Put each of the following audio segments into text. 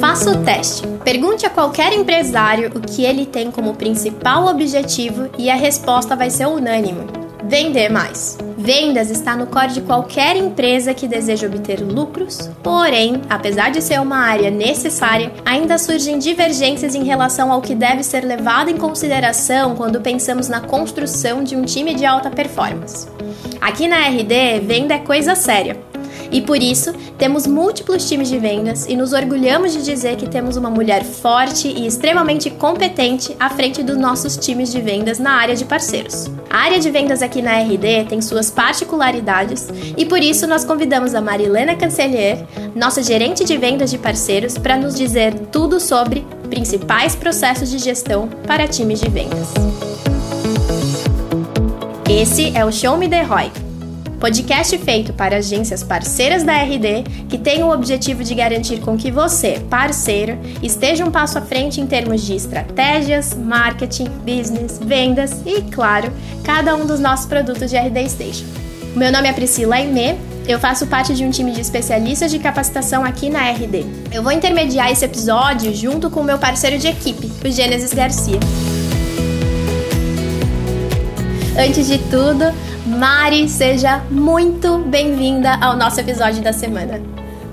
Faça o teste. Pergunte a qualquer empresário o que ele tem como principal objetivo e a resposta vai ser unânime: vender mais. Vendas está no core de qualquer empresa que deseja obter lucros, porém, apesar de ser uma área necessária, ainda surgem divergências em relação ao que deve ser levado em consideração quando pensamos na construção de um time de alta performance. Aqui na RD, venda é coisa séria. E por isso, temos múltiplos times de vendas e nos orgulhamos de dizer que temos uma mulher forte e extremamente competente à frente dos nossos times de vendas na área de parceiros. A área de vendas aqui na RD tem suas particularidades e por isso nós convidamos a Marilena Cancelier, nossa gerente de vendas de parceiros, para nos dizer tudo sobre principais processos de gestão para times de vendas. Esse é o Show Me The ROI, podcast feito para agências parceiras da RD que tem o objetivo de garantir com que você, parceiro, esteja um passo à frente em termos de estratégias, marketing, business, vendas e, claro, cada um dos nossos produtos de RD Station. Meu nome é Priscila Aimee, eu faço parte de um time de especialistas de capacitação aqui na RD. Eu vou intermediar esse episódio junto com o meu parceiro de equipe, o Gênesis Garcia. Antes de tudo, Mari, seja muito bem-vinda ao nosso episódio da semana.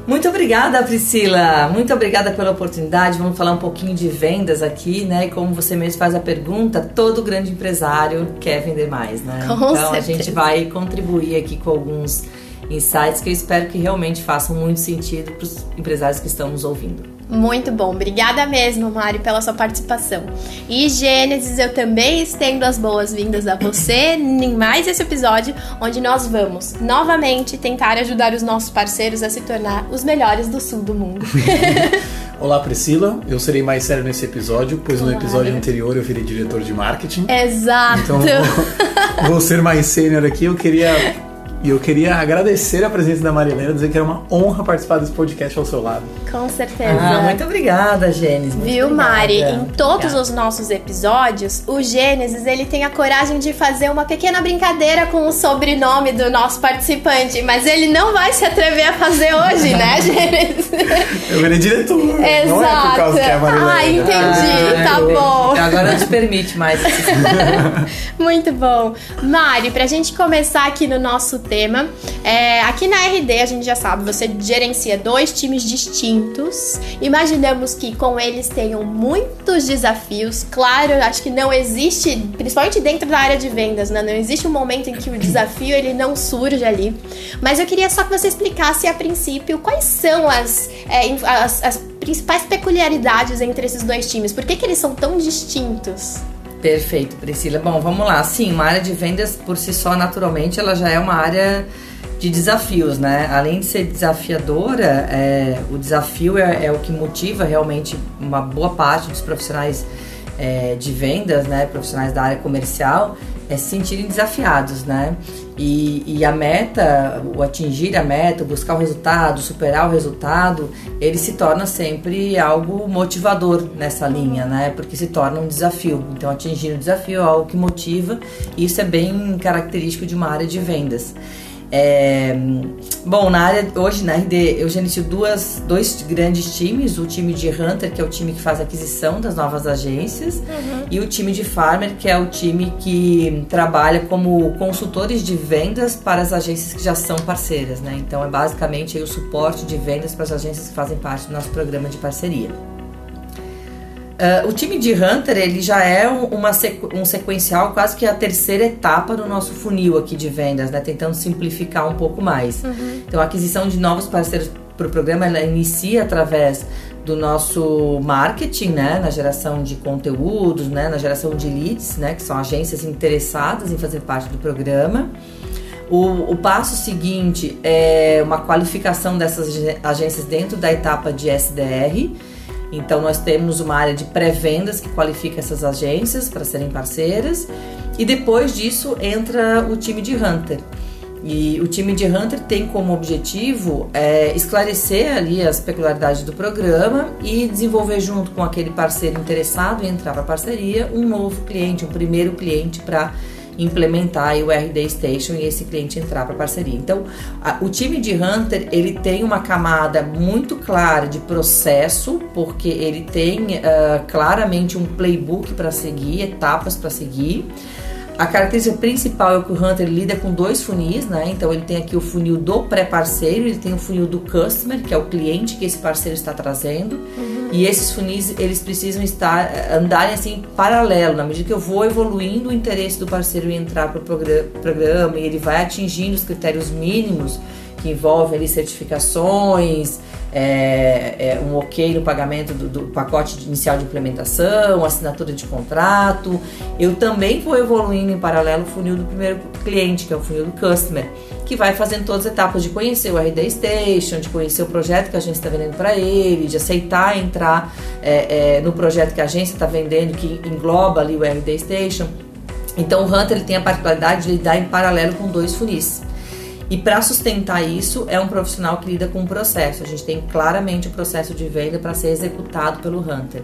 Muito obrigada, Priscila. Muito obrigada pela oportunidade. Vamos falar um pouquinho de vendas aqui, né? E como você mesmo faz a pergunta, todo grande empresário quer vender mais, né? Com então certeza. a gente vai contribuir aqui com alguns insights que eu espero que realmente façam muito sentido para os empresários que estão nos ouvindo. Muito bom, obrigada mesmo, Mari, pela sua participação. E Gênesis, eu também estendo as boas-vindas a você em mais esse episódio, onde nós vamos novamente tentar ajudar os nossos parceiros a se tornar os melhores do sul do mundo. Olá Priscila, eu serei mais sério nesse episódio, pois no Claro. episódio anterior eu virei diretor de marketing. Exato. Então vou, vou ser mais sênior aqui. Eu queria e eu queria agradecer a presença da Marilena, dizer que era uma honra participar desse podcast ao seu lado. Com certeza. Ah, muito obrigada, Gênesis. muito Viu, obrigada. Mari? Em todos Obrigada. os nossos episódios, o Gênesis ele tem a coragem de fazer uma pequena brincadeira com o sobrenome do nosso participante, mas ele não vai se atrever a fazer hoje, né, Gênesis? Eu virei diretor. Não é por causa que é a Marilena. Ah, entendi. Ah, tá eu- bom. Agora não te permite mais. Muito bom. Mari, pra gente começar aqui no nosso tema, é, aqui na RD a gente já sabe, você gerencia dois times distintos. Imaginamos que com eles tenham muitos desafios. Claro, acho que não existe, principalmente dentro da área de vendas, né? Não existe um momento em que o desafio ele não surge ali. Mas eu queria só que você explicasse a princípio quais são as, é, as, as principais peculiaridades entre esses dois times. Por que, que eles são tão distintos? Perfeito, Priscila. Bom, vamos lá. Sim, uma área de vendas por si só, naturalmente, ela já é uma área de desafios, né? Além de ser desafiadora, é, o desafio é, é o que motiva realmente uma boa parte dos profissionais é, de vendas, né? Profissionais da área comercial, é se sentirem desafiados, né? E, e a meta, o atingir a meta, buscar o resultado, superar o resultado, ele se torna sempre algo motivador nessa linha, né? Porque se torna um desafio. Então, atingir o desafio é algo que motiva, e isso é bem característico de uma área de vendas. É, bom, na área hoje na RD eu gerencio duas, dois grandes times, o time de Hunter, que é o time que faz a aquisição das novas agências, e o time de Farmer, que é o time que trabalha como consultores de vendas para as agências que já são parceiras, né? Então é basicamente aí o suporte de vendas para as agências que fazem parte do nosso programa de parceria. Ah, o time de Hunter ele já é um, uma sequ- um sequencial, quase que a terceira etapa do nosso funil aqui de vendas, né? Tentando simplificar um pouco mais. Então a aquisição de novos parceiros para o programa ela inicia através do nosso marketing, né? Na geração de conteúdos, né? Na geração de leads, né? Que são agências interessadas em fazer parte do programa. O, o passo seguinte é uma qualificação dessas ag- agências dentro da etapa de SDR. Então, nós temos uma área de pré-vendas que qualifica essas agências para serem parceiras. E depois disso entra o time de Hunter. E o time de Hunter tem como objetivo é, esclarecer ali as peculiaridades do programa e desenvolver junto com aquele parceiro interessado em entrar para a parceria um novo cliente, um primeiro cliente para implementar o RD Station e esse cliente entrar para parceria. Então, a, o time de Hunter ele tem uma camada muito clara de processo, porque ele tem uh, claramente um playbook para seguir, etapas para seguir. A característica principal é que o Hunter lida com dois funis, né? Então ele tem aqui o funil do pré-parceiro, ele tem o funil do customer, que é o cliente que esse parceiro está trazendo. Uhum. E esses funis, eles precisam estar andarem assim paralelo, na medida que eu vou evoluindo o interesse do parceiro em entrar para o programa e ele vai atingindo os critérios mínimos que envolvem ali certificações, é, é, um ok no pagamento do, do, pacote inicial de implementação, assinatura de contrato. Eu também vou evoluindo em paralelo o funil do primeiro cliente, que é o funil do customer, que vai fazendo todas as etapas de conhecer o RD Station, de conhecer o projeto que a agência está vendendo para ele, de aceitar entrar é, é, no projeto que a agência está vendendo, que engloba ali o RD Station. Então o Hunter ele tem a particularidade de lidar em paralelo com dois funis. E para sustentar isso, é um profissional que lida com o processo. A gente tem claramente o processo de venda para ser executado pelo Hunter.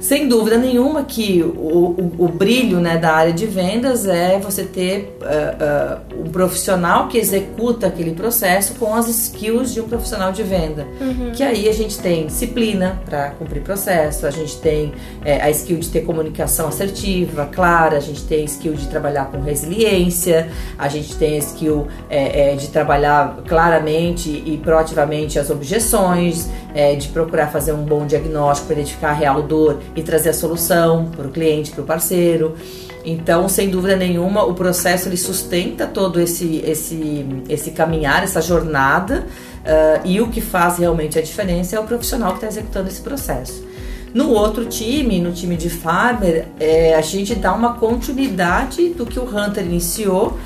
Sem dúvida nenhuma que o, o, o, brilho né, da área de vendas é você ter uh, uh, um profissional que executa aquele processo com as skills de um profissional de venda. Uhum. Que aí a gente tem disciplina para cumprir processo, a gente tem é, a skill de ter comunicação assertiva, clara, a gente tem a skill de trabalhar com resiliência, a gente tem a skill é, é, de trabalhar claramente e proativamente as objeções, de procurar fazer um bom diagnóstico para identificar a real dor e trazer a solução para o cliente, para o parceiro. Então, sem dúvida nenhuma, o processo ele sustenta todo esse, esse, esse caminhar, essa jornada, uh, e o que faz realmente a diferença é o profissional que está executando esse processo. No outro time, no time de farmer, é, a gente dá uma continuidade do que o Hunter iniciou,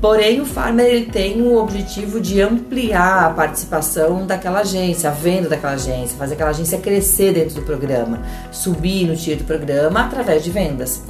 Porém, o farmer ele tem o objetivo de ampliar a participação daquela agência, a venda daquela agência, fazer aquela agência crescer dentro do programa, subir no tiro do programa através de vendas.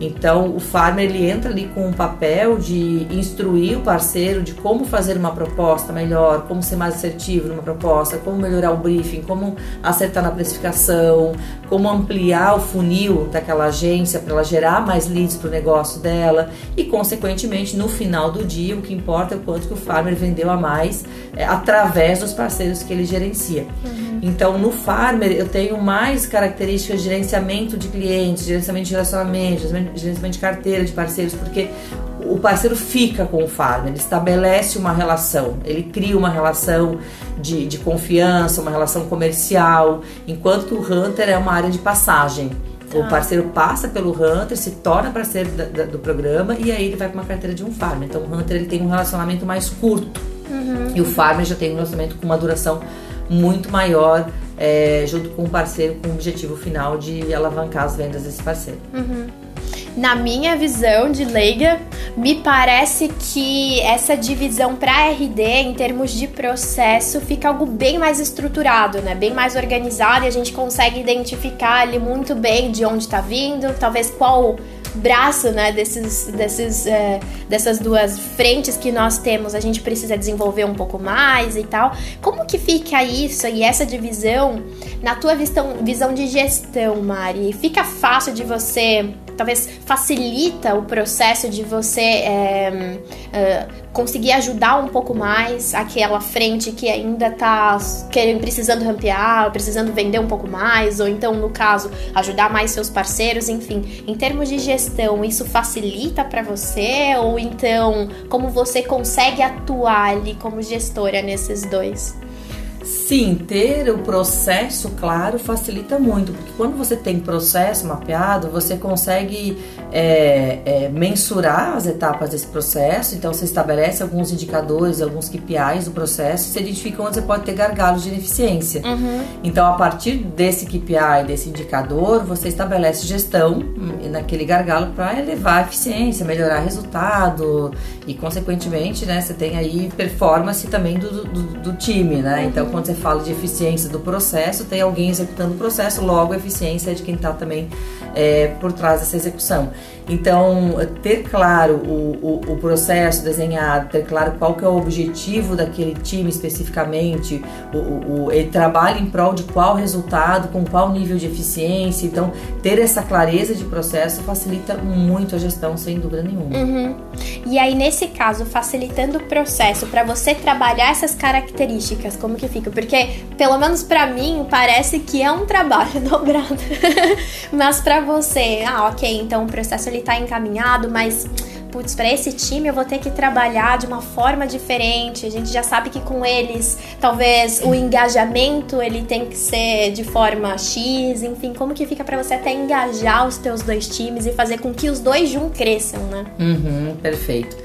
Então, o farmer ele entra ali com um papel de instruir o parceiro de como fazer uma proposta melhor, como ser mais assertivo numa proposta, como melhorar o briefing, como acertar na precificação, como ampliar o funil daquela agência para ela gerar mais leads para o negócio dela e, consequentemente, no final do dia, o que importa é o quanto que o farmer vendeu a mais é, através dos parceiros que ele gerencia. Uhum. Então, no farmer, eu tenho mais características de gerenciamento de clientes, gerenciamento de relacionamento, gerenciamento de carteira de parceiros, porque o parceiro fica com o farmer, ele estabelece uma relação, ele cria uma relação de, de confiança, uma relação comercial, enquanto que o Hunter é uma área de passagem. O ah. parceiro passa pelo Hunter, se torna parceiro da, da, do programa e aí ele vai para uma carteira de um farmer. Então o Hunter ele tem um relacionamento mais curto uhum. e o farmer já tem um relacionamento com uma duração muito maior, é, junto com o parceiro com o objetivo final de alavancar as vendas desse parceiro. Uhum na minha visão de leiga, me parece que essa divisão para RD em termos de processo fica algo bem mais estruturado, né? Bem mais organizado e a gente consegue identificar ali muito bem de onde está vindo, talvez qual braço, né, desses, desses, é, dessas duas frentes que nós temos, a gente precisa desenvolver um pouco mais e tal. Como que fica isso e essa divisão na tua visão, visão de gestão, Mari? Fica fácil de você talvez facilita o processo de você é, é, conseguir ajudar um pouco mais aquela frente que ainda está precisando rampear, precisando vender um pouco mais, ou então, no caso, ajudar mais seus parceiros, enfim. Em termos de gestão, isso facilita para você? Ou então, como você consegue atuar ali como gestora nesses dois? Sim, ter o processo claro facilita muito, porque quando você tem processo mapeado, você consegue é, é, mensurar as etapas desse processo, então você estabelece alguns indicadores, alguns KPIs do processo, e você identifica onde você pode ter gargalos de ineficiência. Uhum. Então, a partir desse KPI, desse indicador, você estabelece gestão naquele gargalo para elevar a eficiência, melhorar resultado e, consequentemente, né, você tem aí performance também do, do, do time, né? Então, quando você fala de eficiência do processo, tem alguém executando o processo, logo a eficiência é de quem está também é, por trás dessa execução. Então, ter claro o, o, o, processo desenhado, ter claro qual que é o objetivo daquele time especificamente, o, o, ele trabalha em prol de qual resultado, com qual nível de eficiência. Então, ter essa clareza de processo facilita muito a gestão, sem dúvida nenhuma. Uhum. E aí, nesse caso, facilitando o processo, para você trabalhar essas características, como que fica? Porque, pelo menos para mim, parece que é um trabalho dobrado. Mas para você, ah, ok, então o processo ele tá encaminhado, mas putz, para esse time eu vou ter que trabalhar de uma forma diferente. A gente já sabe que com eles, talvez o engajamento ele tem que ser de forma X, enfim, como que fica para você até engajar os teus dois times e fazer com que os dois juntos cresçam, né? Uhum, perfeito.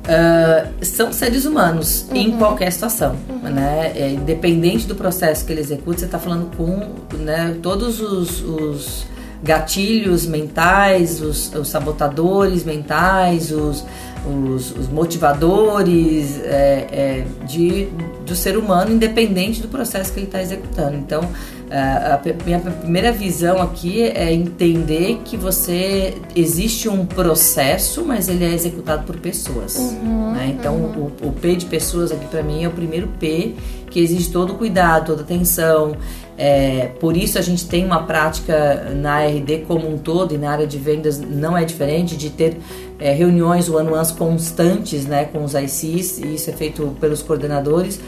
Uh, são seres humanos uhum. em qualquer situação, uhum. né? É, independente do processo que ele executa, você está falando com né, todos os, os gatilhos mentais, os, os sabotadores mentais, os, os, os motivadores é, é, de, do ser humano, independente do processo que ele está executando. Então, é, a minha primeira visão aqui é entender que você existe um processo, mas ele é executado por pessoas. Uhum, né? Então, uhum. o, o P de pessoas aqui para mim é o primeiro P que exige todo o cuidado, toda atenção, é, por isso a gente tem uma prática na RD como um todo e na área de vendas não é diferente de ter é, reuniões one-on-ones constantes né, com os ICs e isso é feito pelos coordenadores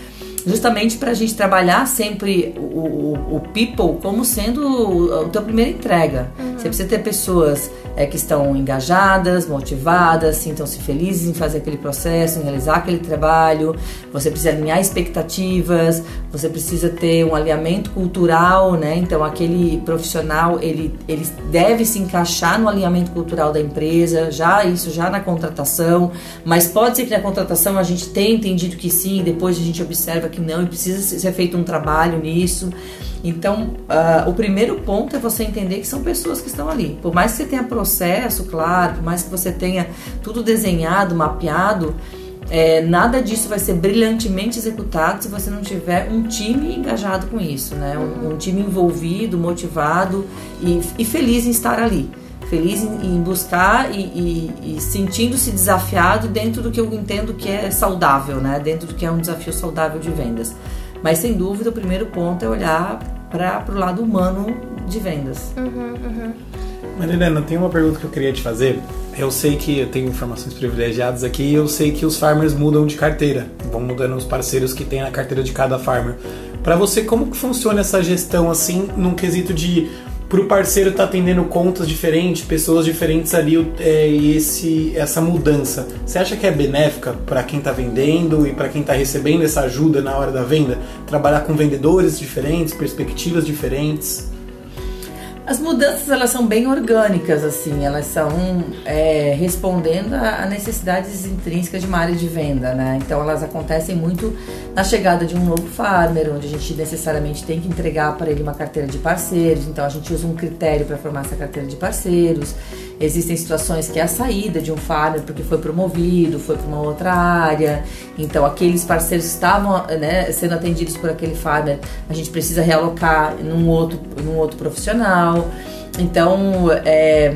justamente para a gente trabalhar sempre o, o, o, people como sendo a tua primeira entrega. Uhum. Você precisa ter pessoas é, que estão engajadas, motivadas, sintam-se felizes em fazer aquele processo, em realizar aquele trabalho. Você precisa alinhar expectativas, você precisa ter um alinhamento cultural, né? Então aquele profissional ele, ele deve se encaixar no alinhamento cultural da empresa, já isso já na contratação, mas pode ser que na contratação a gente tenha entendido que sim, depois a gente observa que não e precisa ser feito um trabalho nisso. Então, uh, o primeiro ponto é você entender que são pessoas que estão ali. Por mais que você tenha processo, claro, por mais que você tenha tudo desenhado, mapeado, é, nada disso vai ser brilhantemente executado se você não tiver um time engajado com isso, né? Um, um time envolvido, motivado e, e, feliz em estar ali. Feliz em, em buscar e, e, e sentindo-se desafiado dentro do que eu entendo que é saudável, né? Dentro do que é um desafio saudável de vendas. Mas sem dúvida o primeiro ponto é olhar para o lado humano de vendas. Uhum, uhum. Marilena, tem uma pergunta que eu queria te fazer. Eu sei que eu tenho informações privilegiadas aqui e eu sei que os farmers mudam de carteira, vão mudando os parceiros que tem na carteira de cada farmer. Para você, como que funciona essa gestão assim, num quesito de para o parceiro estar tá atendendo contas diferentes, pessoas diferentes ali é, esse, essa mudança, você acha que é benéfica para quem está vendendo e para quem está recebendo essa ajuda na hora da venda? Trabalhar com vendedores diferentes, perspectivas diferentes? As mudanças elas são bem orgânicas, assim, elas são é, respondendo a, necessidades intrínsecas de uma área de venda, né? Então elas acontecem muito na chegada de um novo farmer, onde a gente necessariamente tem que entregar para ele uma carteira de parceiros, então a gente usa um critério para formar essa carteira de parceiros. Existem situações que é a saída de um farmer porque foi promovido, foi para uma outra área, então aqueles parceiros que estavam né, sendo atendidos por aquele farmer, a gente precisa realocar num outro, num outro profissional. Então, é,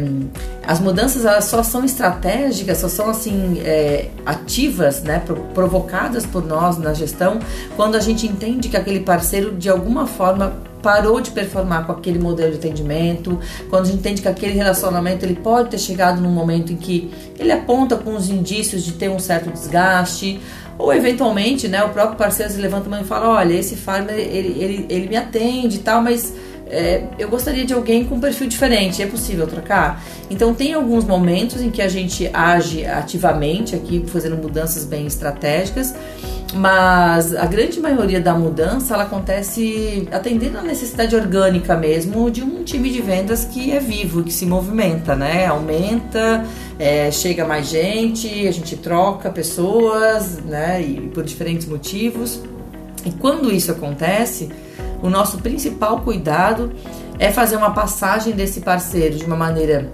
as mudanças elas só são estratégicas, só são assim é, ativas, né, provocadas por nós na gestão, quando a gente entende que aquele parceiro de alguma forma parou de performar com aquele modelo de atendimento, quando a gente entende que aquele relacionamento ele pode ter chegado num momento em que ele aponta com os indícios de ter um certo desgaste, ou eventualmente, né, o próprio parceiro se levanta e fala, olha, esse farmer ele, ele, ele me atende e tal, mas é, eu gostaria de alguém com um perfil diferente, é possível trocar? Então tem alguns momentos em que a gente age ativamente aqui, fazendo mudanças bem estratégicas, mas a grande maioria da mudança ela acontece atendendo a necessidade orgânica mesmo de um time de vendas que é vivo, que se movimenta, né? Aumenta, é, chega mais gente, a gente troca pessoas, né? E por diferentes motivos. E quando isso acontece, o nosso principal cuidado é fazer uma passagem desse parceiro de uma maneira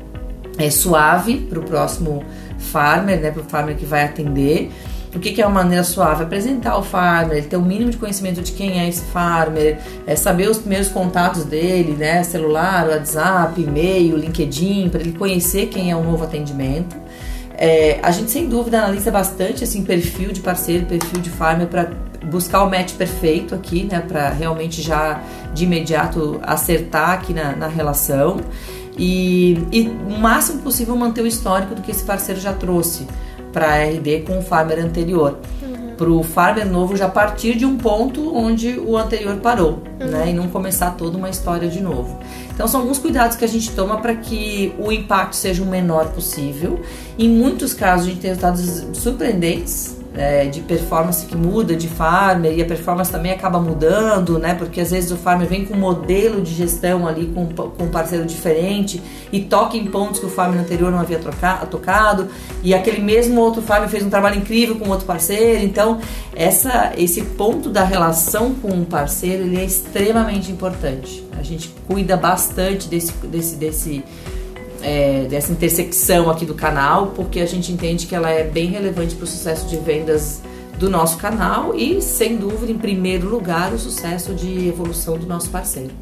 é, suave para o próximo farmer, né, para o farmer que vai atender, O que, que é uma maneira suave? Apresentar o farmer, ter o um mínimo de conhecimento de quem é esse farmer, é saber os primeiros contatos dele, né? Celular, WhatsApp, e-mail, LinkedIn, para ele conhecer quem é o novo atendimento. É, a gente sem dúvida analisa bastante assim perfil de parceiro, perfil de farmer para buscar o match perfeito aqui, né? Para realmente já de imediato acertar aqui na, na relação e, e o máximo possível manter o histórico do que esse parceiro já trouxe para a RD com o farmer anterior. Uhum. Para o farmer novo já partir de um ponto onde o anterior parou, uhum. né? E não começar toda uma história de novo. Então são alguns cuidados que a gente toma para que o impacto seja o menor possível. Em muitos casos a gente tem resultados surpreendentes é, de performance que muda de farmer e a performance também acaba mudando, né? Porque às vezes o farmer vem com um modelo de gestão ali com, com um parceiro diferente e toca em pontos que o farmer anterior não havia troca, tocado e aquele mesmo outro farmer fez um trabalho incrível com outro parceiro. Então, essa, esse ponto da relação com o parceiro ele é extremamente importante. A gente cuida bastante desse, desse, desse é, dessa intersecção aqui do canal, porque a gente entende que ela é bem relevante para o sucesso de vendas do nosso canal e, sem dúvida, em primeiro lugar, o sucesso de evolução do nosso parceiro.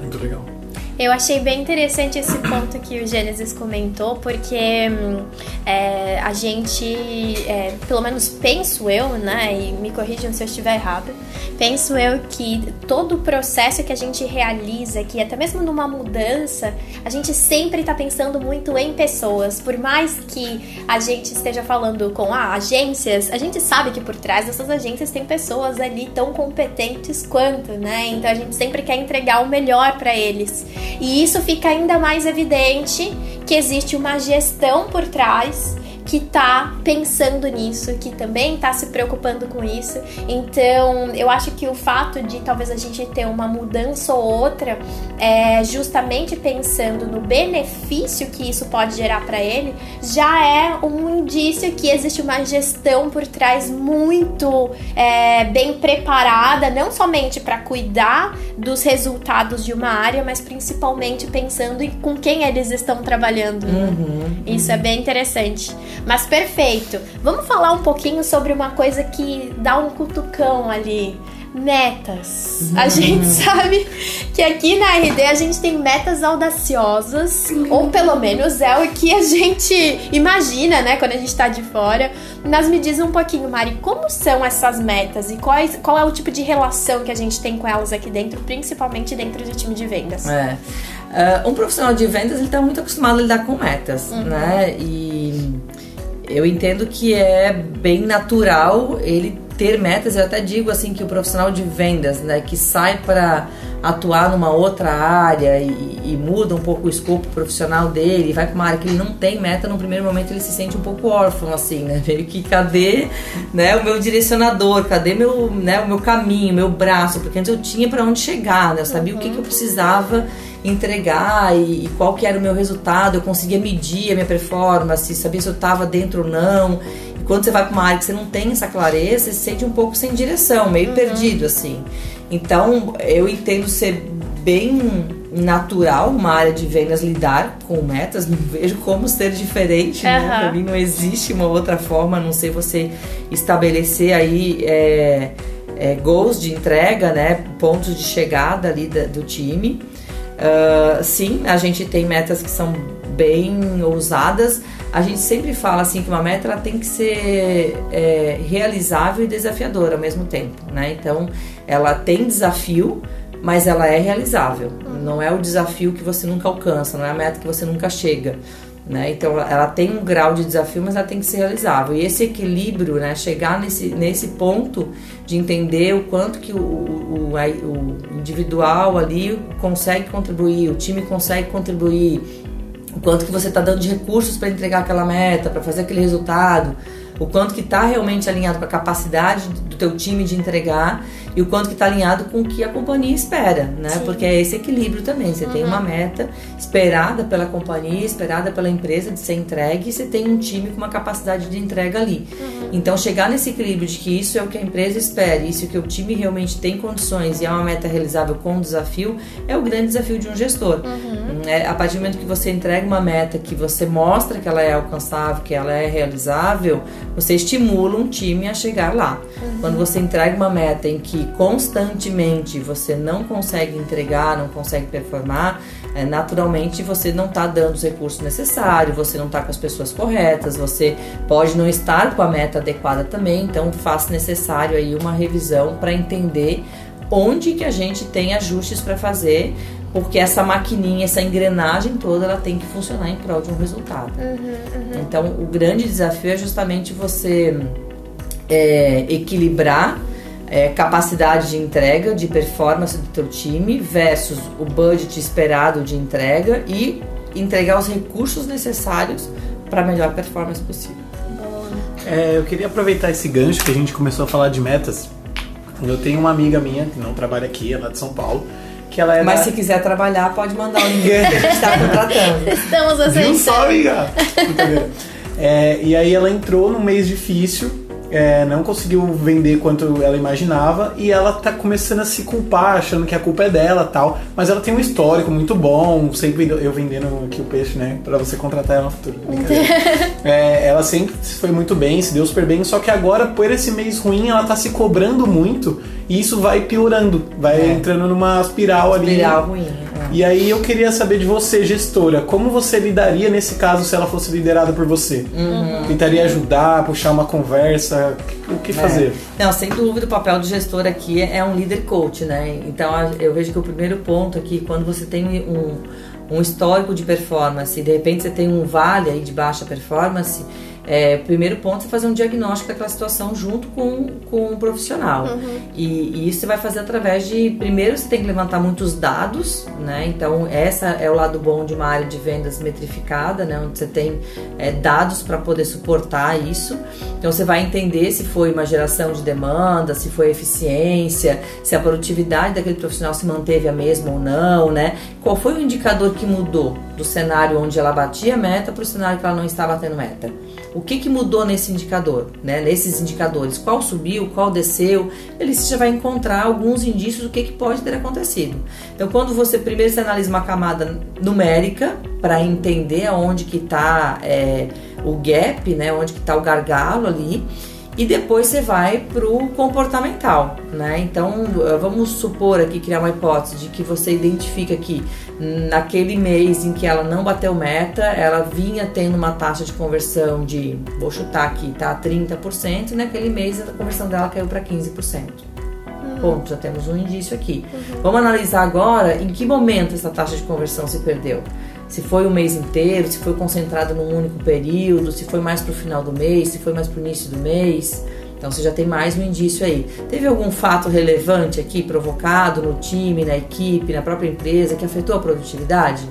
Muito legal. Eu achei bem interessante esse ponto que o Gênesis comentou, porque hum, é, a gente, é, pelo menos penso eu, né, e me corrijam se eu estiver errado, penso eu que todo o processo que a gente realiza, que até mesmo numa mudança, a gente sempre está pensando muito em pessoas. Por mais que a gente esteja falando com ah, agências, a gente sabe que por trás dessas agências tem pessoas ali tão competentes quanto, né? Então a gente sempre quer entregar o melhor para eles. E isso fica ainda mais evidente que existe uma gestão por trás que está pensando nisso, que também está se preocupando com isso. Então, eu acho que o fato de talvez a gente ter uma mudança ou outra, é, justamente pensando no benefício que isso pode gerar para ele, já é um indício que existe uma gestão por trás muito é, bem preparada, não somente para cuidar dos resultados de uma área, mas principalmente pensando em com quem eles estão trabalhando. Uhum, isso uhum. é bem interessante. Mas perfeito. Vamos falar um pouquinho sobre uma coisa que dá um cutucão ali. Metas. A uhum. gente sabe que aqui na RD a gente tem metas audaciosas, ou pelo menos é o que a gente imagina, né, quando a gente tá de fora. Mas me diz um pouquinho, Mari, como são essas metas e quais, qual é o tipo de relação que a gente tem com elas aqui dentro, principalmente dentro do time de vendas? É. Uh, um profissional de vendas ele está muito acostumado a lidar com metas, uhum. né? E eu entendo que é bem natural ele ter metas. Eu até digo assim que o profissional de vendas, né, que sai para atuar numa outra área e, e, muda um pouco o escopo profissional dele, vai para uma área que ele não tem meta, no primeiro momento ele se sente um pouco órfão, assim, né? Meio que cadê né, o meu direcionador, cadê meu, né, o meu caminho, meu braço? Porque antes eu tinha para onde chegar, né? Eu sabia uhum. o que, que eu precisava entregar e, e, qual que era o meu resultado, eu conseguia medir a minha performance, sabia se eu estava dentro ou não. E quando você vai para uma área que você não tem essa clareza, você se sente um pouco sem direção, meio uhum. perdido assim. Então, eu entendo ser bem natural uma área de vendas lidar com metas, não vejo como ser diferente, uhum. né? Para mim não existe uma outra forma, a não ser você estabelecer aí é, é, goals de entrega, né? Pontos de chegada ali da, do time. Uh, sim, a gente tem metas que são bem ousadas. A gente sempre fala assim que uma meta tem que ser é, realizável e desafiadora ao mesmo tempo, né? Então, ela tem desafio, mas ela é realizável. Não é o desafio que você nunca alcança, não é a meta que você nunca chega. Né? Então ela tem um grau de desafio, mas ela tem que ser realizável. E esse equilíbrio, né? chegar nesse, nesse ponto de entender o quanto que o, o, o individual ali consegue contribuir, o time consegue contribuir, o quanto que você está dando de recursos para entregar aquela meta, para fazer aquele resultado, o quanto que está realmente alinhado com a capacidade do teu time de entregar e o quanto que está alinhado com o que a companhia espera, né? Sim. Porque é esse equilíbrio também. Você uhum. tem uma meta esperada pela companhia, esperada pela empresa de ser entregue e você tem um time com uma capacidade de entrega ali. Uhum. Então, chegar nesse equilíbrio de que isso é o que a empresa espera, isso é o que o time realmente tem condições e é uma meta realizável com um desafio, é o grande desafio de um gestor. Uhum. É, a partir do momento que você entrega uma meta que você mostra que ela é alcançável, que ela é realizável, você estimula um time a chegar lá. Uhum. Quando você entrega uma meta em que constantemente você não consegue entregar, não consegue performar, é, naturalmente você não está dando os recursos necessários, você não está com as pessoas corretas, você pode não estar com a meta adequada também, então faz necessário aí uma revisão para entender onde que a gente tem ajustes para fazer porque essa maquininha, essa engrenagem toda, ela tem que funcionar em prol de um resultado. Uhum, uhum. Então, o grande desafio é justamente você é, equilibrar é, capacidade de entrega, de performance do teu time versus o budget esperado de entrega e entregar os recursos necessários para a melhor performance possível. É, eu queria aproveitar esse gancho que a gente começou a falar de metas. Eu tenho uma amiga minha que não trabalha aqui, ela é de São Paulo, que ela é Mas da... se quiser trabalhar, pode mandar o link que a gente está contratando. Estamos aceitando. Viu só, amiga? é, e aí ela entrou num mês difícil, é, não conseguiu vender quanto ela imaginava e ela tá começando a se culpar, achando que a culpa é dela tal. Mas ela tem um histórico muito bom, sempre eu vendendo aqui o peixe, né? Pra você contratar ela no futuro. é, ela sempre foi muito bem, se deu super bem, só que agora, por esse mês ruim, ela tá se cobrando muito e isso vai piorando, vai é. entrando numa espiral, espiral ali. Espiral ruim. É. E aí eu queria saber de você, gestora, como você lidaria nesse caso se ela fosse liderada por você? Uhum. Tentaria ajudar, puxar uma conversa, o que é. fazer? Não, sem dúvida o papel do gestor aqui é um líder coach, né? Então eu vejo que o primeiro ponto aqui, quando você tem um, um histórico de performance e de repente você tem um vale aí de baixa performance, é, primeiro ponto é fazer um diagnóstico daquela situação junto com, com o profissional. Uhum. E, e, isso você vai fazer através de. Primeiro, você tem que levantar muitos dados, né? Então, essa é o lado bom de uma área de vendas metrificada, né? Onde você tem é, dados para poder suportar isso. Então, você vai entender se foi uma geração de demanda, se foi eficiência, se a produtividade daquele profissional se manteve a mesma ou não, né? Qual foi o indicador que mudou do cenário onde ela batia meta para o cenário que ela não estava batendo meta? O que, que mudou nesse indicador, né? Nesses indicadores, qual subiu, qual desceu, ele já vai encontrar alguns indícios do que, que pode ter acontecido. Então, quando você primeiro você analisa uma camada numérica para entender aonde que está é, o gap, né? Onde que está o gargalo ali e depois você vai para o comportamental, né? Então, vamos supor aqui, criar uma hipótese de que você identifica que naquele mês em que ela não bateu meta, ela vinha tendo uma taxa de conversão de, vou chutar aqui, tá? 30%, e naquele mês a conversão dela caiu para 15%. Uhum. Ponto, já temos um indício aqui. Uhum. Vamos analisar agora em que momento essa taxa de conversão se perdeu se foi o mês inteiro, se foi concentrado num único período, se foi mais para o final do mês, se foi mais para o início do mês. Então você já tem mais um indício aí. Teve algum fato relevante aqui provocado no time, na equipe, na própria empresa que afetou a produtividade?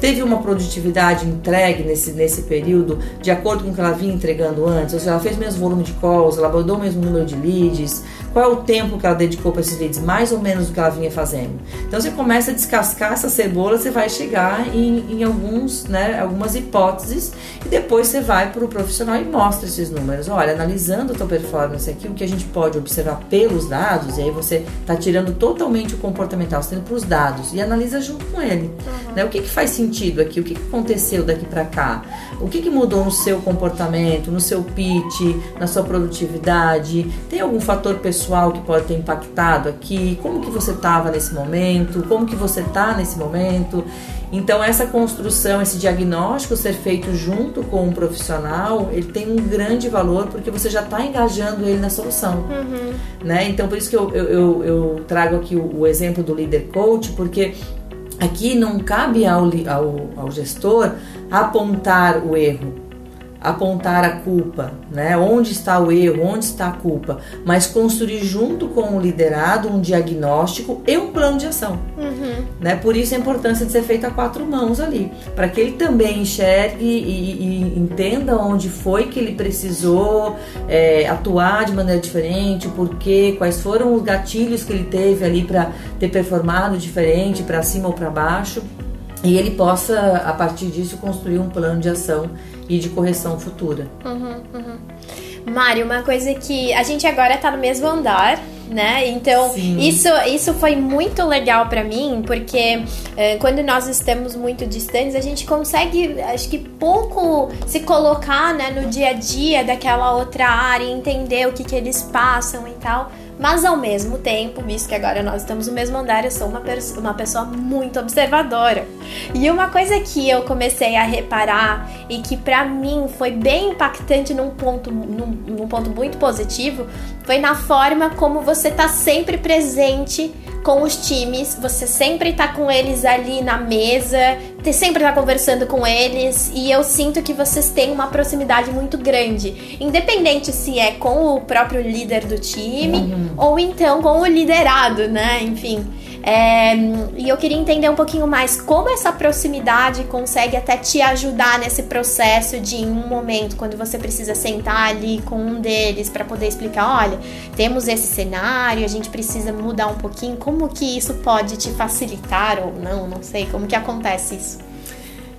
Teve uma produtividade entregue nesse, nesse período de acordo com o que ela vinha entregando antes? Ou seja, ela fez o mesmo volume de calls, ela abordou o mesmo número de leads? Qual é o tempo que ela dedicou para esses leads? Mais ou menos do que ela vinha fazendo. Então você começa a descascar essa cebola, você vai chegar em, em alguns, né, algumas hipóteses e depois você vai para o profissional e mostra esses números. Olha, analisando a tua performance aqui, o que a gente pode observar pelos dados, e aí você está tirando totalmente o comportamental, você tá indo para os dados e analisa junto com ele. Uhum. Né? O que, que faz sentido? aqui? O que aconteceu daqui para cá? O que, que mudou no seu comportamento, no seu pitch, na sua produtividade? Tem algum fator pessoal que pode ter impactado aqui? Como que você estava nesse momento? Como que você está nesse momento? Então essa construção, esse diagnóstico ser feito junto com um profissional, ele tem um grande valor porque você já está engajando ele na solução, uhum. né? Então por isso que eu, eu, eu, eu trago aqui o, o exemplo do líder coach, porque Aqui não cabe ao, ao, ao gestor apontar o erro, apontar a culpa, né? Onde está o erro, onde está a culpa, mas construir junto com o liderado um diagnóstico e um plano de ação, uhum. né? Por isso a importância de ser feito a quatro mãos ali, para que ele também enxergue e, e, entenda onde foi que ele precisou é, atuar de maneira diferente, por quê, quais foram os gatilhos que ele teve ali para ter performado diferente, para cima ou para baixo e ele possa, a partir disso, construir um plano de ação e de correção futura. Uhum, uhum. Mário, uma coisa que a gente agora tá no mesmo andar, né? Então, isso, isso foi muito legal para mim, porque é, quando nós estamos muito distantes, a gente consegue, acho que pouco se colocar né, no dia a dia daquela outra área, entender o que, que eles passam e tal. Mas ao mesmo tempo, visto que agora nós estamos no mesmo andar, eu sou uma, uma pessoa muito observadora. E uma coisa que eu comecei a reparar e que para mim foi bem impactante num ponto, num, num ponto muito positivo foi na forma como você tá sempre presente com os times, você sempre tá com eles ali na mesa, sempre tá conversando com eles e eu sinto que vocês têm uma proximidade muito grande, independente se é com o próprio líder do time uhum. ou então com o liderado, né? Enfim. É, e eu queria entender um pouquinho mais como essa proximidade consegue até te ajudar nesse processo de, em um momento, quando você precisa sentar ali com um deles para poder explicar: olha, temos esse cenário, a gente precisa mudar um pouquinho. Como que isso pode te facilitar ou não? Não sei. Como que acontece isso?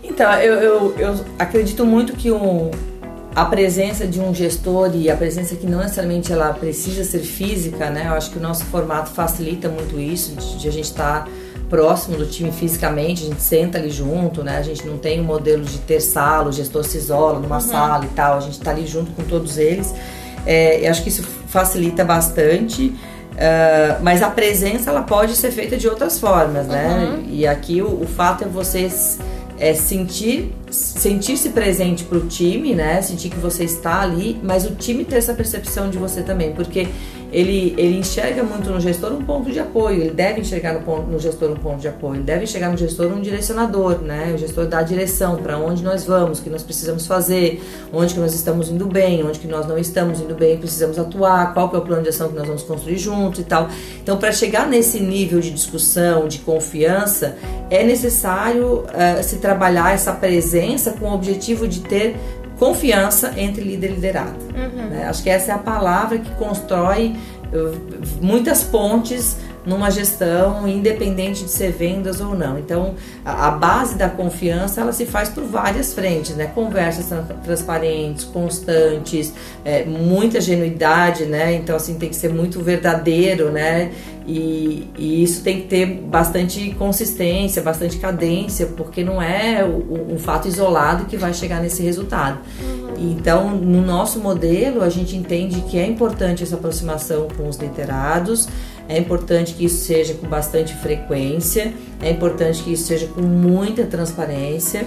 Então, eu, eu, eu acredito muito que um, a presença de um gestor e a presença que não necessariamente ela precisa ser física, né? Eu acho que o nosso formato facilita muito isso, de, a gente estar tá próximo do time fisicamente, a gente senta ali junto, né? A gente não tem um modelo de ter sala, o gestor se isola numa uhum. sala e tal, a gente está ali junto com todos eles. É, eu acho que isso facilita bastante. Uh, mas a presença ela pode ser feita de outras formas, né? Uhum. E aqui o, o fato é vocês é sentir sentir-se presente para o time, né? Sentir que você está ali, mas o time ter essa percepção de você também, porque ele, ele enxerga muito no gestor um ponto de apoio, ele deve enxergar no, ponto, no gestor um ponto de apoio, ele deve enxergar no gestor um direcionador, né? O gestor dá a direção para onde nós vamos, o que nós precisamos fazer, onde que nós estamos indo bem, onde que nós não estamos indo bem, precisamos atuar, qual que é o plano de ação que nós vamos construir juntos e tal. Então, para chegar nesse nível de discussão, de confiança, é necessário uh, se trabalhar essa presença com o objetivo de ter confiança entre líder e liderado. Uhum. Né? Acho que essa é a palavra que constrói uh, muitas pontes numa gestão, independente de ser vendas ou não. Então, a, a, base da confiança ela se faz por várias frentes, né? Conversas transparentes, constantes, é, muita genuidade, né? Então, assim, tem que ser muito verdadeiro, né? E, e, isso tem que ter bastante consistência, bastante cadência, porque não é um fato isolado que vai chegar nesse resultado. Uhum. Então, no nosso modelo, a gente entende que é importante essa aproximação com os literados, é importante que isso seja com bastante frequência, é importante que isso seja com muita transparência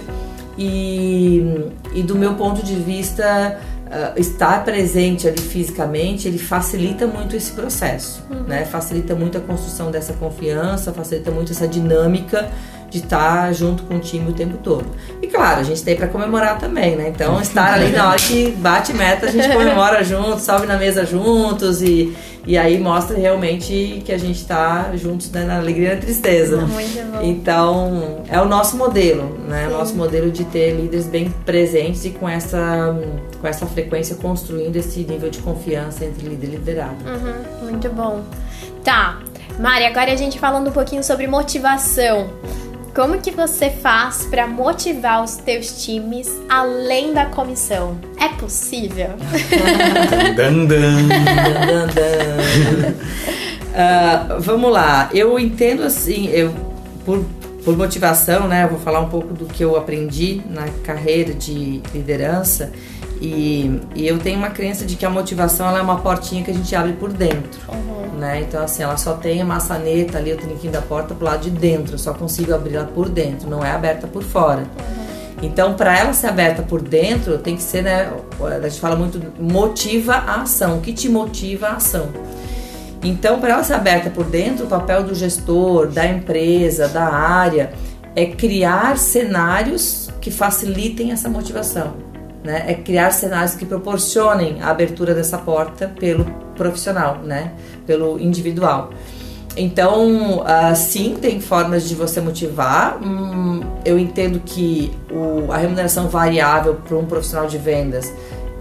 e, e do meu ponto de vista, uh, estar presente ali fisicamente, ele facilita muito esse processo, uhum. né? Facilita muito a construção dessa confiança, facilita muito essa dinâmica de estar junto com o time o tempo todo. E claro, a gente tem para comemorar também, né? Então, estar ali na hora que bate meta, a gente comemora junto, sobe na mesa juntos e, e aí mostra realmente que a gente está juntos né, na alegria e na tristeza. Muito bom. Então, é o nosso modelo, né? Sim. O nosso modelo de ter líderes bem presentes e com essa, com essa frequência construindo esse nível de confiança entre líder e liderado. Uhum, muito bom. Tá, Mari, agora a gente falando um pouquinho sobre motivação. Como que você faz para motivar os teus times além da comissão? É possível? dan, dan. dan, dan. uh, vamos lá. Eu entendo assim, eu por, por motivação, né? Eu vou falar um pouco do que eu aprendi na carreira de liderança. E, e eu tenho uma crença de que a motivação é uma portinha que a gente abre por dentro. Uhum. Né? Então, assim, ela só tem a maçaneta ali, o trinquinho da porta pro lado de dentro. Eu só consigo abrir ela por dentro, não é aberta por fora. Uhum. Então, para ela ser aberta por dentro, tem que ser, né? A gente fala muito motiva a ação. O que te motiva a ação? Então, para ela ser aberta por dentro, o papel do gestor, da empresa, da área, é criar cenários que facilitem essa motivação né? É criar cenários que proporcionem a abertura dessa porta pelo profissional, né? Pelo individual. Então, uh, sim, tem formas de você motivar. Hum, eu entendo que o, a remuneração variável para um profissional de vendas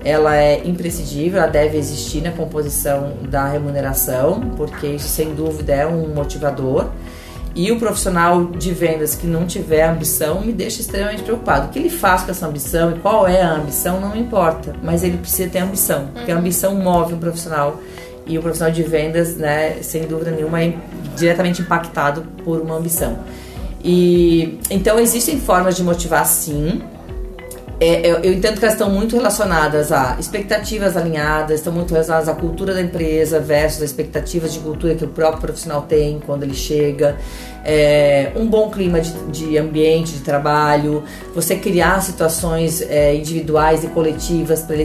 ela é imprescindível, ela deve existir na composição da remuneração, porque isso sem dúvida é um motivador. E o profissional de vendas que não tiver ambição me deixa extremamente preocupado. O que ele faz com essa ambição e qual é a ambição não importa, mas ele precisa ter ambição, porque a ambição move um profissional e o profissional de vendas, né, sem dúvida nenhuma, é diretamente impactado por uma ambição. E então existem formas de motivar sim, é, eu, eu, entendo que elas estão muito relacionadas a expectativas alinhadas, estão muito relacionadas à cultura da empresa versus as expectativas de cultura que o próprio profissional tem quando ele chega. É, um bom clima de, de, ambiente de trabalho, você criar situações é, individuais e coletivas para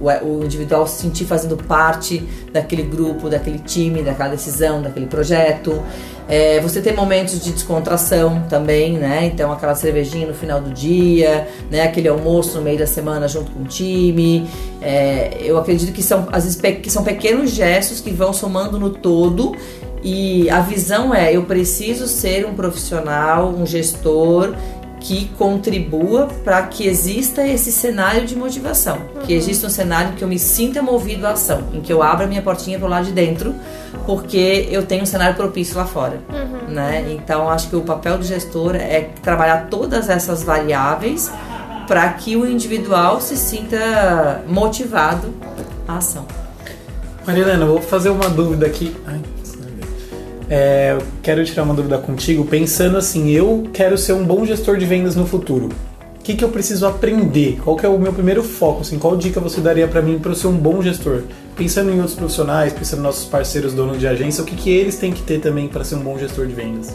o, o individual se sentir fazendo parte daquele grupo, daquele time, daquela decisão, daquele projeto. É, você tem momentos de descontração também, né? Então aquela cervejinha no final do dia, né? Aquele almoço no meio da semana junto com o time. É, eu acredito que são, vezes, que são pequenos gestos que vão somando no todo. E a visão é: eu preciso ser um profissional, um gestor que contribua para que exista esse cenário de motivação, uhum. que exista um cenário que eu me sinta movido à ação, em que eu abra minha portinha para o lado de dentro, porque eu tenho um cenário propício lá fora, uhum. né? Então acho que o papel do gestor é trabalhar todas essas variáveis para que o individual se sinta motivado à ação. Marilena, vou fazer uma dúvida aqui. Ai. É, quero tirar uma dúvida contigo, pensando assim, eu quero ser um bom gestor de vendas no futuro. O que, que eu preciso aprender? Qual que é o meu primeiro foco? Assim, qual dica você daria para mim para eu ser um bom gestor? Pensando em outros profissionais, pensando nos nossos parceiros donos de agência, o que, que eles têm que ter também para ser um bom gestor de vendas?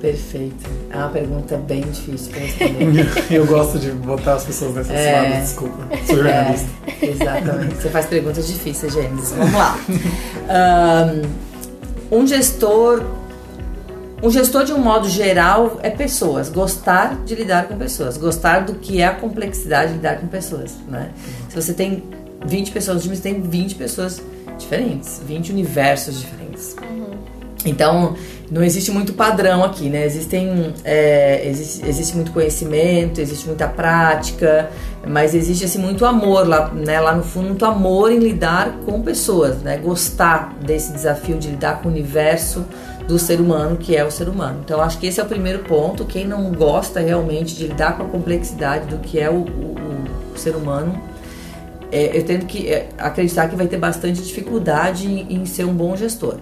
Perfeito. É uma pergunta bem difícil para responder. eu gosto de botar as pessoas nessas é, lados, desculpa. Sou jornalista. É, exatamente. Você faz perguntas difíceis, Gênesis. Vamos lá. Um, um gestor um gestor de um modo geral é pessoas, gostar de lidar com pessoas, gostar do que é a complexidade de lidar com pessoas, né? Se você tem 20 pessoas no time, você tem 20 pessoas diferentes, 20 universos diferentes. Uhum. Então, não existe muito padrão aqui, né? Existem, é, existe, existe muito conhecimento, existe muita prática, mas existe assim muito amor lá, né? Lá no fundo, muito amor em lidar com pessoas, né? Gostar desse desafio de lidar com o universo do ser humano, que é o ser humano. Então, acho que esse é o primeiro ponto. Quem não gosta realmente de lidar com a complexidade do que é o, o, o ser humano, é, eu tenho que é, acreditar que vai ter bastante dificuldade em, em ser um bom gestor.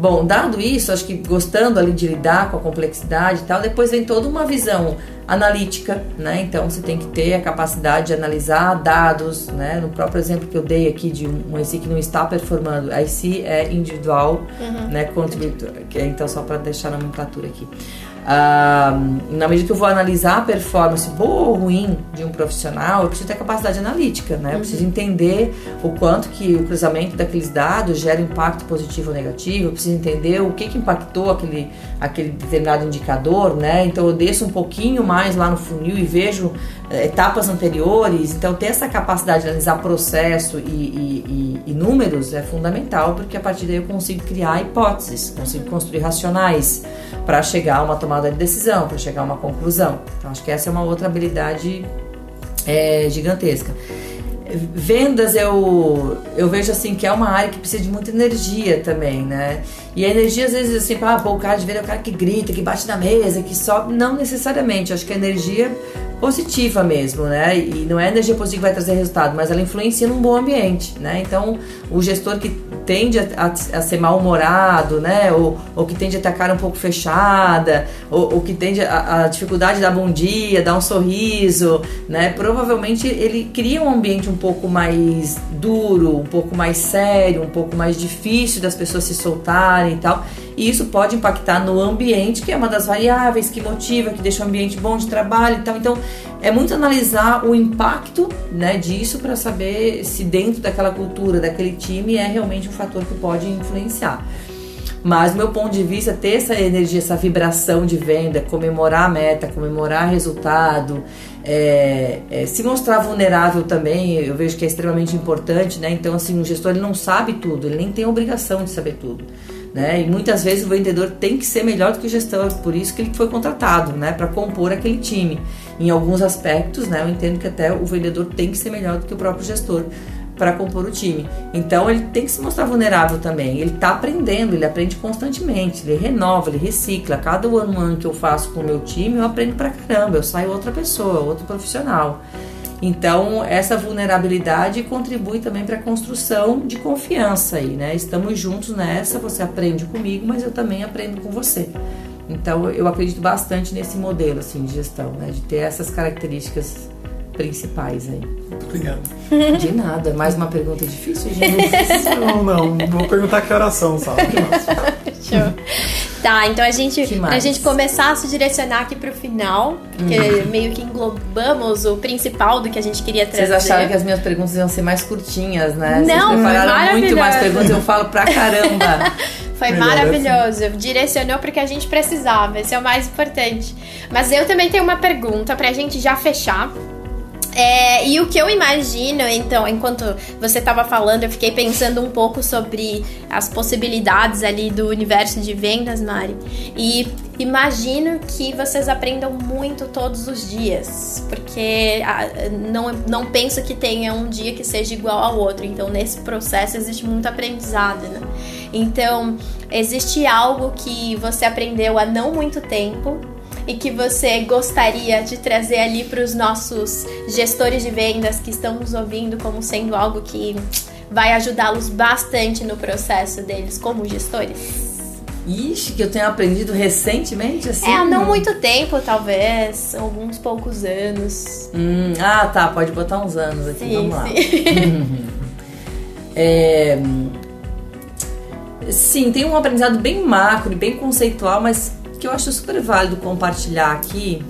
Bom, dado isso, acho que gostando ali de lidar com a complexidade e tal, depois vem toda uma visão analítica, né? Então você tem que ter a capacidade de analisar dados, né? No próprio exemplo que eu dei aqui de um IC que não está performando, a IC é individual, uhum. né? Contributor, é, então só para deixar a nomenclatura aqui. Ah, na medida que eu vou analisar a performance boa ou ruim de um profissional, eu preciso ter capacidade analítica, né? Eu uhum. preciso entender o quanto que o cruzamento daqueles dados gera impacto positivo ou negativo, eu preciso entender o que, que impactou aquele, aquele determinado indicador, né? Então eu desço um pouquinho mais lá no funil e vejo eh, etapas anteriores, então ter essa capacidade de analisar processo e, e, e, e números é fundamental, porque a partir daí eu consigo criar hipóteses, consigo construir racionais para chegar a uma tomada de decisão, para chegar a uma conclusão. Então, acho que essa é uma outra habilidade é, gigantesca. Vendas eu, eu vejo assim que é uma área que precisa de muita energia também, né? E a energia às vezes assim, ah, pô, o cara de venda é o cara que grita, que bate na mesa, que sobe. Não necessariamente. Acho que a energia positiva mesmo, né? E não é energia positiva que vai trazer resultado, mas ela influencia num bom ambiente, né? Então, o gestor que tende a, a, a ser mal-humorado, né? Ou, ou, que tende a ter a cara um pouco fechada, ou, ou que tende a, a, dificuldade de dar bom dia, dar um sorriso, né? Provavelmente ele cria um ambiente um pouco mais duro, um pouco mais sério, um pouco mais difícil das pessoas se soltarem e tal e isso pode impactar no ambiente, que é uma das variáveis que motiva, que deixa o ambiente bom de trabalho e tal. Então, é muito analisar o impacto né, disso para saber se dentro daquela cultura, daquele time, é realmente um fator que pode influenciar. Mas, do meu ponto de vista, ter essa energia, essa vibração de venda, comemorar a meta, comemorar resultado, é, é, se mostrar vulnerável também, eu vejo que é extremamente importante, né? Então, assim, o gestor ele não sabe tudo, ele nem tem obrigação de saber tudo. Né? E muitas vezes o vendedor tem que ser melhor do que o gestor, por isso que ele foi contratado, né, para compor aquele time. Em alguns aspectos, né, eu entendo que até o vendedor tem que ser melhor do que o próprio gestor, para compor o time. Então ele tem que se mostrar vulnerável também. Ele está aprendendo, ele aprende constantemente, ele renova, ele recicla. Cada ano que eu faço com o meu time, eu aprendo pra caramba, eu saio outra pessoa, outro profissional. Então, essa vulnerabilidade contribui também para a construção de confiança aí, né? Estamos juntos nessa, você aprende comigo, mas eu também aprendo com você. Então, eu acredito bastante nesse modelo assim de gestão, né? De ter essas características principais aí. Muito obrigado. De nada. Mais uma pergunta difícil, gente? não, não. Vou perguntar que oração só. Show. Tá, então a gente, pra gente começar a se direcionar aqui pro final, porque uhum. meio que englobamos o principal do que a gente queria trazer. Vocês acharam que as minhas perguntas iam ser mais curtinhas, né? Não, Vocês prepararam muito mais perguntas, eu falo pra caramba. Foi Melhor maravilhoso. Assim. Direcionou porque a gente precisava. Esse é o mais importante. Mas eu também tenho uma pergunta pra gente já fechar. É, e o que eu imagino, então, enquanto você estava falando, eu fiquei pensando um pouco sobre as possibilidades ali do universo de vendas, Mari. E imagino que vocês aprendam muito todos os dias, porque ah, não, não penso que tenha um dia que seja igual ao outro. Então, nesse processo existe muito aprendizado, né? Então, existe algo que você aprendeu há não muito tempo e que você gostaria de trazer ali para os nossos gestores de vendas que estão nos ouvindo como sendo algo que vai ajudá-los bastante no processo deles como gestores? Ixi, que eu tenho aprendido recentemente, assim? É, não muito tempo, talvez. Alguns poucos anos. Hum, ah, tá. Pode botar uns anos aqui. Sim, Vamos lá. Sim. é, sim, tem um aprendizado bem macro, bem conceitual, mas que eu acho super válido compartilhar aqui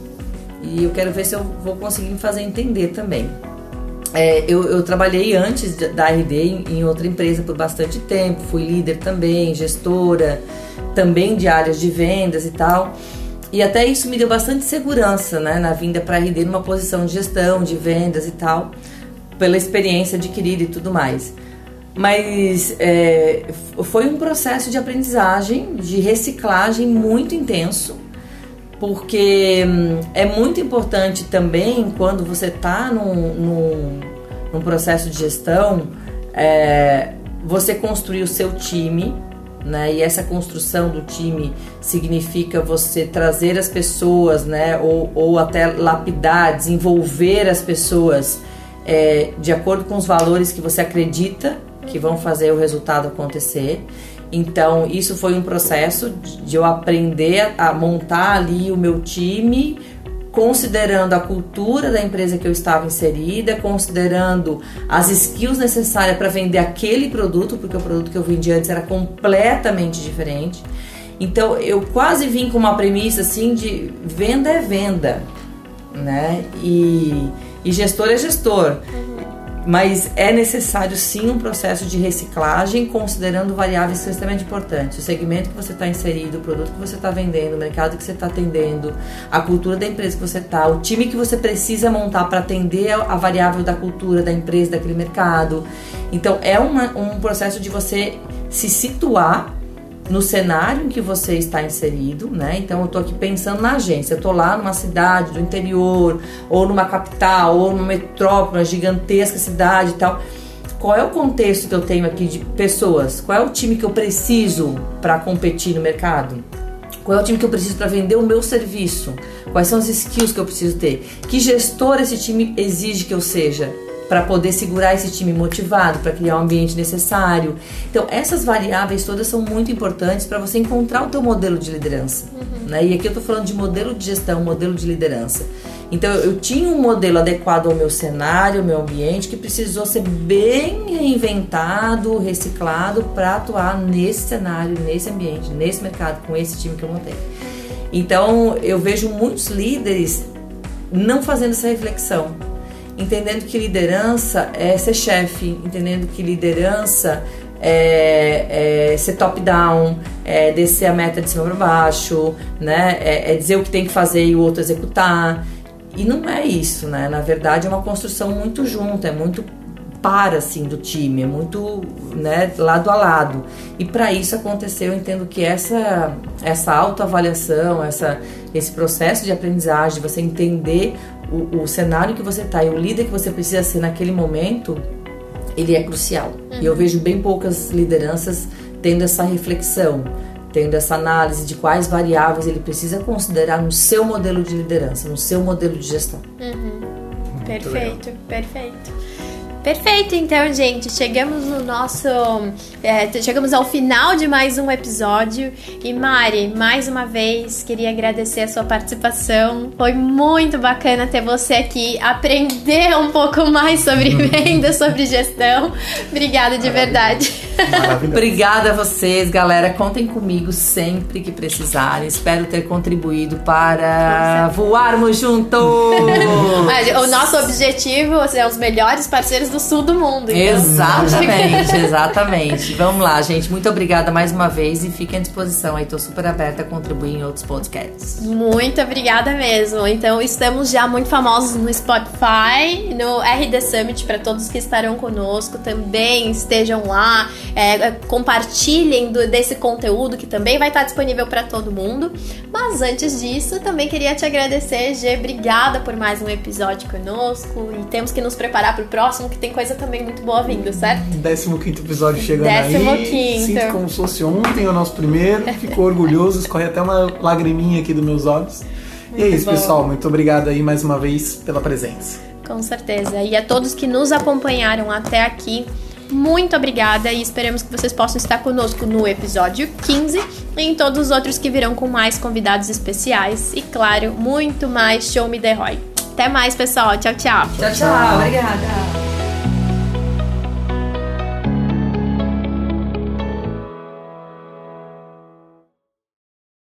e eu quero ver se eu vou conseguir me fazer entender também. É, eu, eu, trabalhei antes da RD em, em, outra empresa por bastante tempo, fui líder também, gestora, também de áreas de vendas e tal. E até isso me deu bastante segurança né, na vinda para a RD numa posição de gestão, de vendas e tal, pela experiência adquirida e tudo mais. Mas é, foi um processo de aprendizagem, de reciclagem muito intenso, porque hum, é muito importante também quando você está num, num, num, processo de gestão, é, você construir o seu time, né? E essa construção do time significa você trazer as pessoas, né? Ou, ou até lapidar, desenvolver as pessoas é, de acordo com os valores que você acredita que vão fazer o resultado acontecer. Então, isso foi um processo de eu aprender a montar ali o meu time, considerando a cultura da empresa que eu estava inserida, considerando as skills necessárias para vender aquele produto, porque o produto que eu vendi antes era completamente diferente. Então, eu quase vim com uma premissa assim de venda é venda, né? E, e gestor é gestor. Mas é necessário sim um processo de reciclagem, considerando variáveis extremamente importantes. O segmento que você está inserido, o produto que você está vendendo, o mercado que você está atendendo, a cultura da empresa que você está, o time que você precisa montar para atender a variável da cultura da empresa, daquele mercado. Então é uma, um processo de você se situar no cenário em que você está inserido, né? Então eu estou aqui pensando na agência, eu estou lá numa cidade do interior, ou numa capital, ou numa metrópole, uma gigantesca cidade e tal. Qual é o contexto que eu tenho aqui de pessoas? Qual é o time que eu preciso para competir no mercado? Qual é o time que eu preciso para vender o meu serviço? Quais são as skills que eu preciso ter? Que gestor esse time exige que eu seja? Para poder segurar esse time motivado, para criar o um ambiente necessário. Então, essas variáveis todas são muito importantes para você encontrar o teu modelo de liderança. Uhum. Né? E aqui eu estou falando de modelo de gestão, modelo de liderança. Então, eu tinha um modelo adequado ao meu cenário, ao meu ambiente, que precisou ser bem reinventado, reciclado para atuar nesse cenário, nesse ambiente, nesse mercado, com esse time que eu montei. Então, eu vejo muitos líderes não fazendo essa reflexão entendendo que liderança é ser chefe, entendendo que liderança é, é ser top-down, é descer a meta de cima para baixo, né? É, é, dizer o que tem que fazer e o outro executar. E não é isso, né? Na verdade, é uma construção muito junta, é muito para assim do time, é muito né, lado a lado. E para isso acontecer, eu entendo que essa essa autoavaliação, essa esse processo de aprendizagem, você entender o, o cenário que você está e o líder que você precisa ser naquele momento, ele é crucial. Uhum. E eu vejo bem poucas lideranças tendo essa reflexão, tendo essa análise de quais variáveis ele precisa considerar no seu modelo de liderança, no seu modelo de gestão. Uhum. Perfeito, legal. perfeito. Perfeito, então, gente, chegamos no nosso. É, chegamos ao final de mais um episódio. E Mari, mais uma vez, queria agradecer a sua participação. Foi muito bacana ter você aqui, aprender um pouco mais sobre venda, sobre gestão. Obrigada de verdade. Obrigada a vocês, galera. Contem comigo sempre que precisarem. Espero ter contribuído para voarmos juntos. o nosso objetivo é os melhores parceiros do sul do mundo. Então. Exatamente, exatamente. Vamos lá, gente. Muito obrigada mais uma vez e fiquem à disposição aí. Tô super aberta a contribuir em outros podcasts. Muito obrigada mesmo. Então, estamos já muito famosos no Spotify, no RD Summit, para todos que estarão conosco. Também estejam lá, é, é, compartilhem do, desse conteúdo que também vai estar disponível para todo mundo. Mas antes disso, também queria te agradecer, G. Obrigada por mais um episódio conosco. E temos que nos preparar para o próximo, que tem coisa também muito boa vindo, certo? 15 episódio chegando Décimo aí. Quinto. Sinto como se fosse ontem o nosso primeiro. Fico orgulhoso, escorre até uma lagriminha aqui dos meus olhos. Muito e é isso, bom. pessoal. Muito obrigado aí mais uma vez pela presença. Com certeza. E a todos que nos acompanharam até aqui, muito obrigada e esperamos que vocês possam estar conosco no episódio 15 e em todos os outros que virão com mais convidados especiais e, claro, muito mais Show Me The Roy. Até mais, pessoal. Tchau, tchau. Tchau, tchau. Obrigada.